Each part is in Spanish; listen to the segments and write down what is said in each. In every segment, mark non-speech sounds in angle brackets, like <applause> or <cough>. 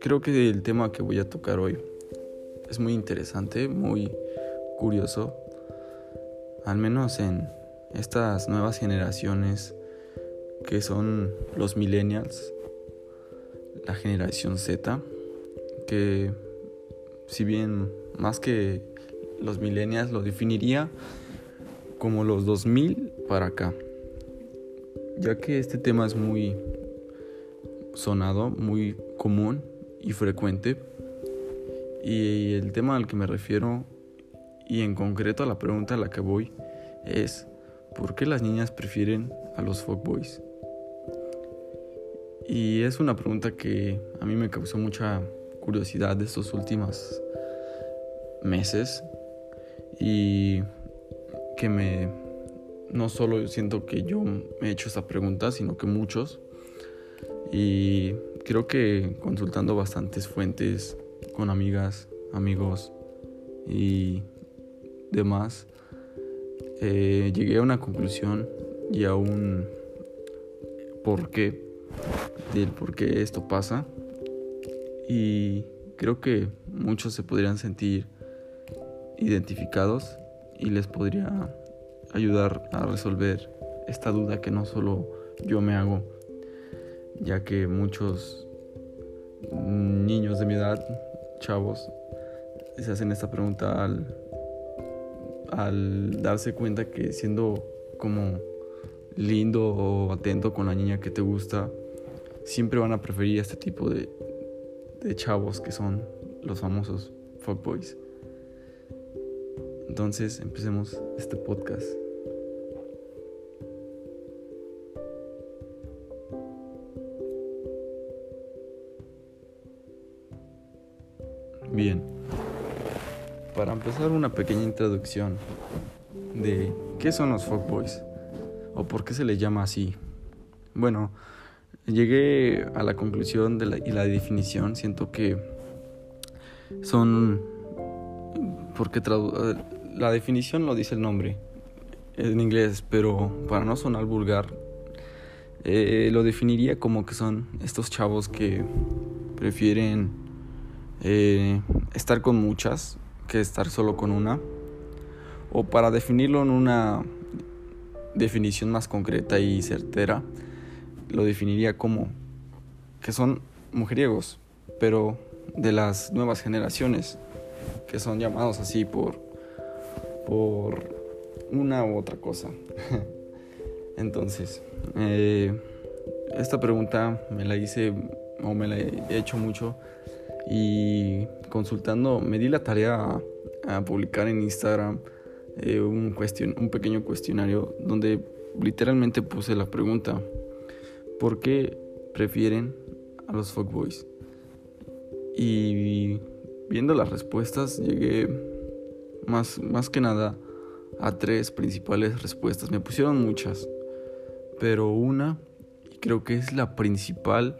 Creo que el tema que voy a tocar hoy es muy interesante, muy curioso, al menos en estas nuevas generaciones que son los millennials, la generación Z, que si bien más que los millennials lo definiría como los 2000 para acá, ya que este tema es muy sonado, muy común y frecuente. Y el tema al que me refiero, y en concreto a la pregunta a la que voy, es ¿por qué las niñas prefieren a los fuckboys? Y es una pregunta que a mí me causó mucha curiosidad estos últimos meses y que me no solo siento que yo me he hecho esta pregunta, sino que muchos y creo que consultando bastantes fuentes con amigas, amigos y demás, eh, llegué a una conclusión y a un porqué del por qué esto pasa. Y creo que muchos se podrían sentir identificados y les podría ayudar a resolver esta duda que no solo yo me hago ya que muchos niños de mi edad, chavos, se hacen esta pregunta al, al darse cuenta que siendo como lindo o atento con la niña que te gusta, siempre van a preferir este tipo de, de chavos que son los famosos fuckboys. Entonces empecemos este podcast. Bien, para empezar una pequeña introducción de qué son los fuckboys o por qué se les llama así. Bueno, llegué a la conclusión de la, y la definición, siento que son porque la definición lo dice el nombre en inglés, pero para no sonar vulgar, eh, lo definiría como que son estos chavos que prefieren eh, estar con muchas que estar solo con una. O para definirlo en una definición más concreta y certera, lo definiría como que son mujeriegos, pero de las nuevas generaciones, que son llamados así por, por una u otra cosa. <laughs> Entonces, eh, esta pregunta me la hice o me la he hecho mucho y consultando me di la tarea a, publicar en Instagram eh, un, un pequeño cuestionario donde literalmente puse la pregunta ¿por qué prefieren a los fuckboys? Y viendo las respuestas llegué más, más que nada a tres principales respuestas. Me pusieron muchas, pero una, creo que es la principal,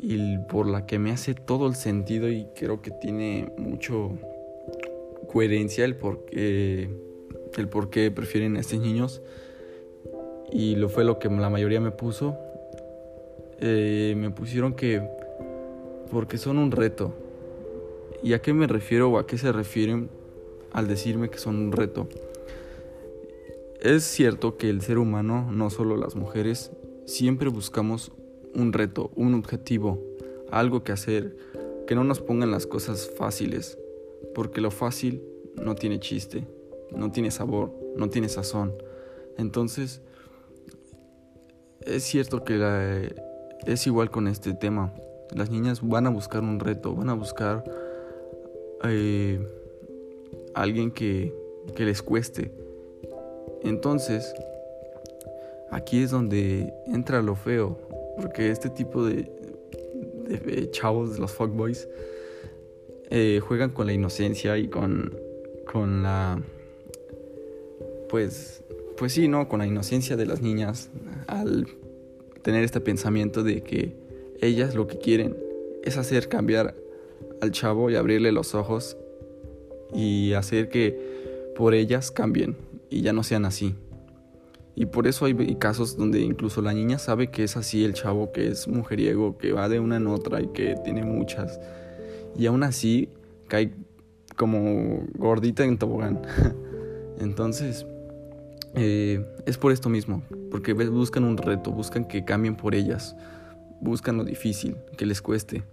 y por la que me hace todo el sentido y creo que tiene mucho coherencia el por qué, el por qué prefieren a estos niños y lo fue lo que la mayoría me puso. Eh, me pusieron que porque son un reto. Y a qué me refiero o a qué se refieren al decirme que son un reto es cierto que el ser humano no solo las mujeres siempre buscamos un reto, un objetivo, algo que hacer, que no nos pongan las cosas fáciles, porque lo fácil no tiene chiste, no tiene sabor, no tiene sazón. Entonces, es cierto que es igual con este tema. Las niñas van a buscar un reto, van a buscar eh, alguien que, que les cueste. Entonces, aquí es donde entra lo feo, porque este tipo de, chavos, de los fuckboys, eh, juegan con la inocencia y con, con la... Pues, pues sí, ¿no? Con la inocencia de las niñas al tener este pensamiento de que ellas lo que quieren es hacer cambiar al chavo y abrirle los ojos y hacer que por ellas cambien y ya no sean así. Y por eso hay casos donde incluso la niña sabe que es así el chavo, que es mujeriego, que va de una en otra y que tiene muchas. Y aún así cae como gordita en tobogán. <laughs> Entonces, eh, es por esto mismo, porque buscan un reto, buscan que cambien por ellas, buscan lo difícil, que les cueste.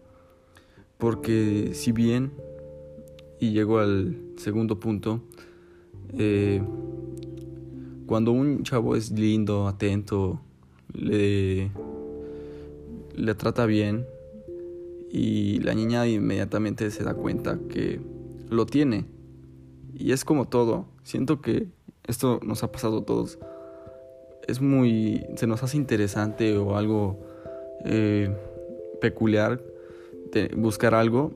Porque si bien, y llego al segundo punto, eh, cuando un chavo es lindo, atento, le, le trata bien y la niña inmediatamente se da cuenta que lo tiene. Y es como todo. Siento que esto nos ha pasado a todos. Es muy. se nos hace interesante o algo eh, peculiar de buscar algo.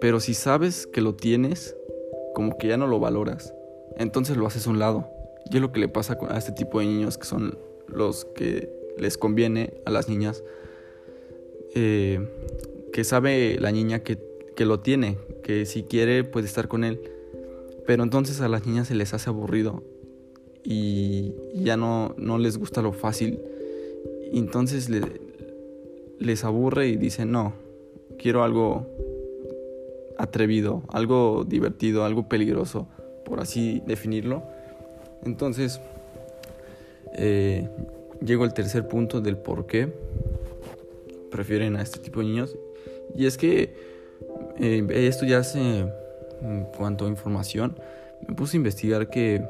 Pero si sabes que lo tienes, como que ya no lo valoras. Entonces lo haces a un lado. Y es lo que le pasa a este tipo de niños que son los que les conviene a las niñas. Eh, que sabe la niña que, que lo tiene, que si quiere puede estar con él. Pero entonces a las niñas se les hace aburrido y ya no, no les gusta lo fácil. Entonces les aburre y dicen, no, quiero algo atrevido, algo divertido, algo peligroso, por así definirlo. Entonces, eh, llego al tercer punto del por qué prefieren a este tipo de niños. Y es que eh, esto ya hace en cuanto a información, me puse a investigar que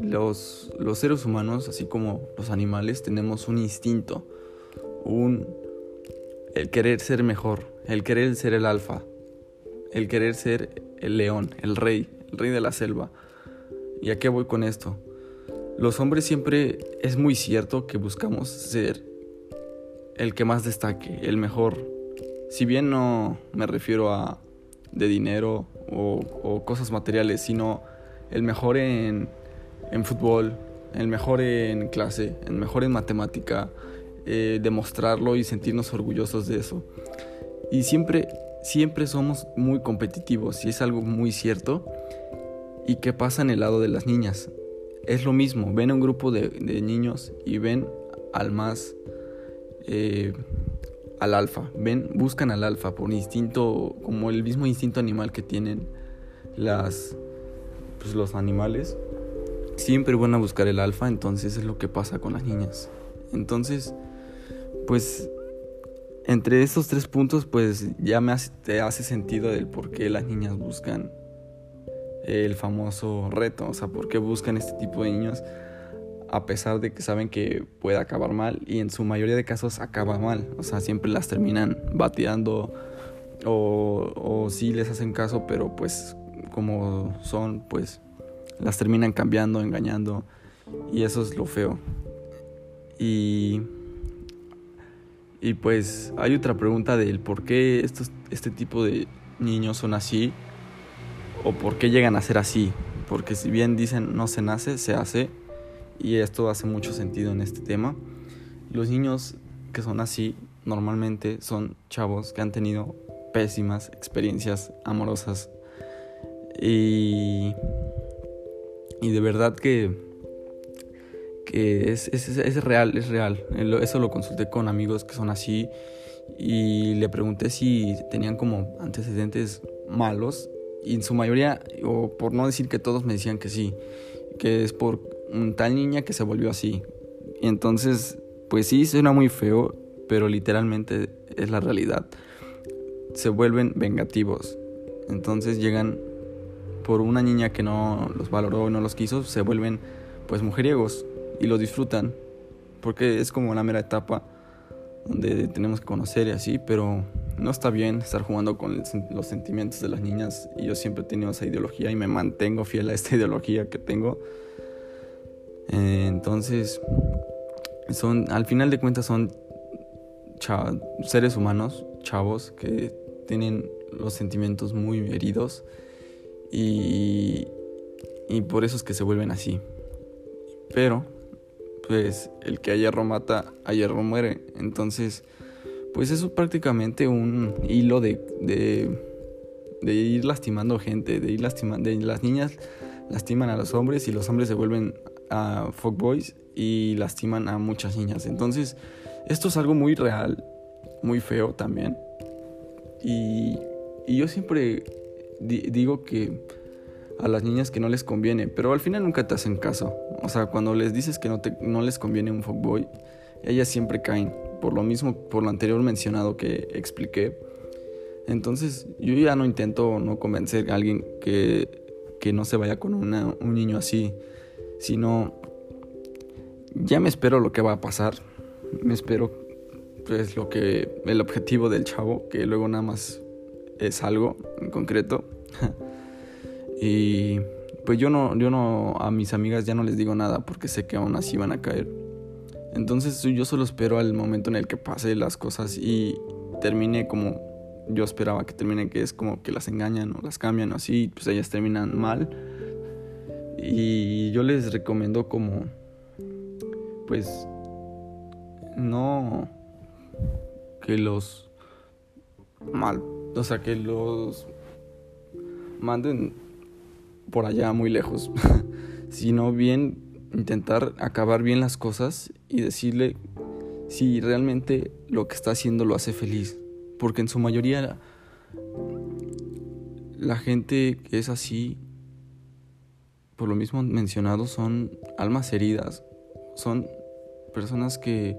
los, los seres humanos, así como los animales, tenemos un instinto, un el querer ser mejor, el querer ser el alfa, el querer ser el león, el rey, el rey de la selva. ¿Y a qué voy con esto? Los hombres siempre es muy cierto que buscamos ser el que más destaque, el mejor. Si bien no me refiero a de dinero o, cosas materiales, sino el mejor en, en, fútbol, el mejor en clase, el mejor en matemática, eh, demostrarlo y sentirnos orgullosos de eso. Y siempre, siempre somos muy competitivos y es algo muy cierto. ¿Y qué pasa en el lado de las niñas? Es lo mismo, ven a un grupo de, niños y ven al más... Eh, al alfa, ven, buscan al alfa por instinto, como el mismo instinto animal que tienen las, pues los animales. Siempre van a buscar el alfa, entonces es lo que pasa con las niñas. Entonces, pues entre estos tres puntos, pues ya me hace, te hace sentido del por qué las niñas buscan el famoso reto, o sea, por qué buscan este tipo de niños a pesar de que saben que puede acabar mal y en su mayoría de casos acaba mal, o sea, siempre las terminan bateando o, o sí les hacen caso, pero pues como son, pues las terminan cambiando, engañando y eso es lo feo. Y, y pues hay otra pregunta del por qué estos, este tipo de niños son así o por qué llegan a ser así. Porque si bien dicen no se nace, se hace y esto hace mucho sentido en este tema. Los niños que son así normalmente son chavos que han tenido pésimas experiencias amorosas y, y de verdad que, que es, es, es real, es real. Eso lo consulté con amigos que son así y le pregunté si tenían como antecedentes malos y en su mayoría, o por no decir que todos me decían que sí, que es por tal niña que se volvió así. Y entonces, pues sí, suena muy feo, pero literalmente es la realidad. Se vuelven vengativos. Entonces llegan por una niña que no los valoró no los quiso, se vuelven pues mujeriegos y lo disfrutan. Porque es como una mera etapa donde tenemos que conocer y así, pero no está bien estar jugando con los sentimientos de las niñas y yo siempre he tenido esa ideología y me mantengo fiel a esta <laughs> ideología que tengo eh, entonces, son, al final de cuentas son seres humanos, chavos, que tienen los sentimientos muy heridos y, y por eso es que se vuelven así. Pero, pues, el que a hierro mata, a hierro muere. Entonces, pues eso es prácticamente un hilo de, de, ir lastimando gente, de ir lastimando, las niñas lastiman a los hombres y los hombres se vuelven a fuckboys y lastiman a muchas niñas. Entonces, esto es algo muy real, muy feo también. Y, y yo siempre digo que a las niñas que no les conviene, pero al final nunca te hacen caso. O sea, cuando les dices que no, te, no les conviene un fuckboy, ellas siempre caen, por lo mismo, por lo anterior mencionado que expliqué. Entonces, yo ya no intento no convencer a alguien que, que no se vaya con una, un niño así, sino ya me espero lo que va a pasar. Me espero pues lo que el objetivo del chavo, que luego nada más es algo en concreto. <laughs> y pues yo no, yo no, a mis amigas ya no les digo nada porque sé que aún así van a caer. Entonces yo solo espero al momento en el que pase las cosas y termine como yo esperaba que termine, que es como que las engañan o las cambian o así, pues ellas terminan mal. Y yo les recomiendo como, pues, no que los mal o sea, que los manden por allá muy lejos, <laughs> sino bien intentar acabar bien las cosas y decirle si realmente lo que está haciendo lo hace feliz. Porque en su mayoría la gente que es así, por lo mismo mencionado, son almas heridas. Son personas que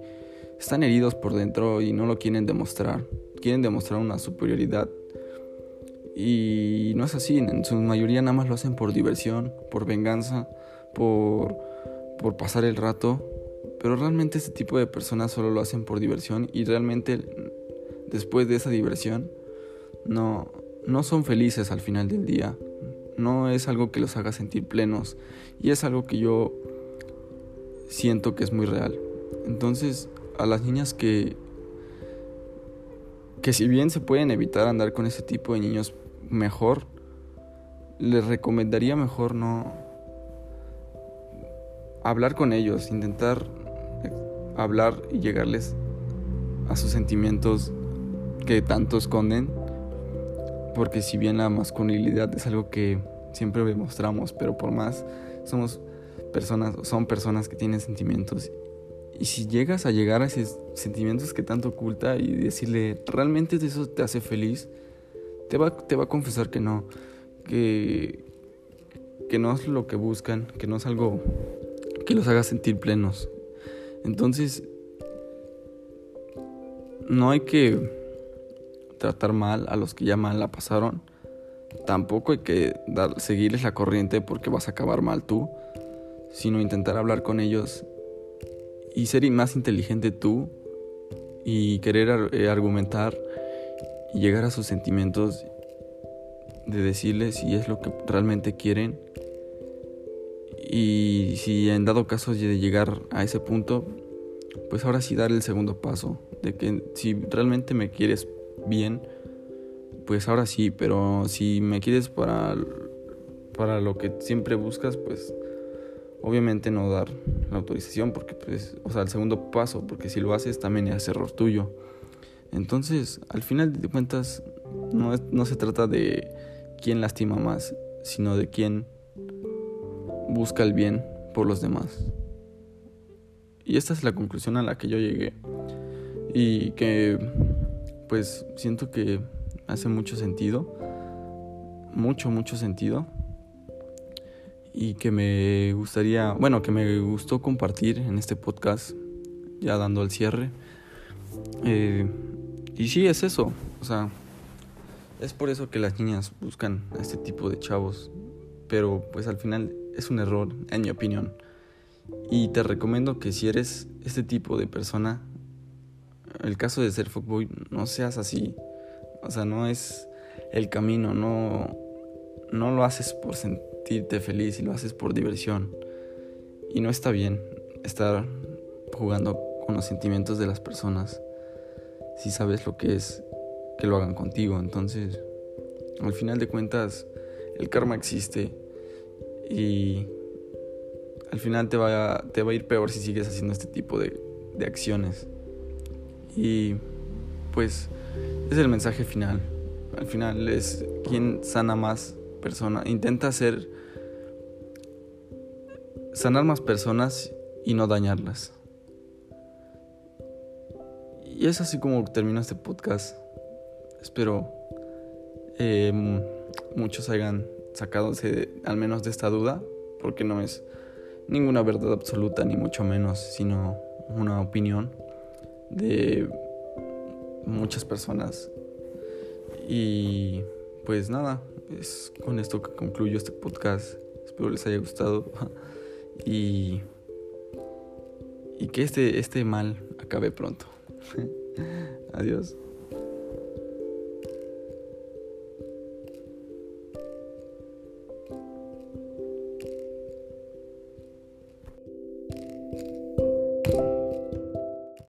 están heridos por dentro y no lo quieren demostrar quieren demostrar una superioridad. Y no es así, en su mayoría nada más lo hacen por diversión, por venganza, por, por pasar el rato. Pero realmente este tipo de personas solo lo hacen por diversión y realmente después de esa diversión no, no son felices al final del día. No es algo que los haga sentir plenos y es algo que yo siento que es muy real. Entonces, a las niñas que que si bien se pueden evitar andar con ese tipo de niños mejor, les recomendaría mejor no hablar con ellos, intentar hablar y llegarles a sus sentimientos que tanto esconden, porque si bien la masculinidad es algo que siempre demostramos, pero por más somos personas, son personas que tienen sentimientos y si llegas a llegar a esos sentimientos que tanto oculta y decirle, ¿realmente eso te hace feliz? Te va, te va a confesar que no, que, que no es lo que buscan, que no es algo que los haga sentir plenos. Entonces, no hay que tratar mal a los que ya mal la pasaron. Tampoco hay que dar, seguirles la corriente porque vas a acabar mal tú, sino intentar hablar con ellos y ser más inteligente tú y querer eh, argumentar y llegar a sus sentimientos de decirles si es lo que realmente quieren. Y si en dado caso de llegar a ese punto pues ahora sí dar el segundo paso de que si realmente me quieres bien pues ahora sí pero si me quieres para para lo que siempre buscas pues obviamente no dar la autorización porque pues o sea el segundo paso porque si lo haces también es error tuyo. Entonces al final de cuentas no, no se trata de quién lastima más sino de quién busca el bien por los demás. Y esta es la conclusión a la que yo llegué. Y que pues siento que hace mucho sentido mucho mucho sentido y que me gustaría, bueno, que me gustó compartir en este podcast, ya dando el cierre. Eh, y sí, es eso, o sea, es por eso que las niñas buscan a este tipo de chavos, pero pues al final es un error, en mi opinión. Y te recomiendo que si eres este tipo de persona, el caso de ser fuckboy, no seas así. O sea, no es el camino, no, no lo haces por sentir sentirte feliz y lo haces por diversión. Y no está bien estar jugando con los sentimientos de las personas si sabes lo que es que lo hagan contigo. Entonces, al final de cuentas, el karma existe y al final te va a, te va a ir peor si sigues haciendo este tipo de, de acciones. Y pues es el mensaje final. Al final es quien sana más persona. Intenta ser sanar más personas y no dañarlas. Y es así como termino este podcast. Espero eh, muchos hayan sacado al menos de esta duda, porque no es ninguna verdad absoluta, ni mucho menos, sino una opinión de muchas personas. Y pues nada, es con esto que concluyo este podcast. Espero les haya gustado <laughs> y, y que este, este mal acabe pronto. <laughs> Adiós.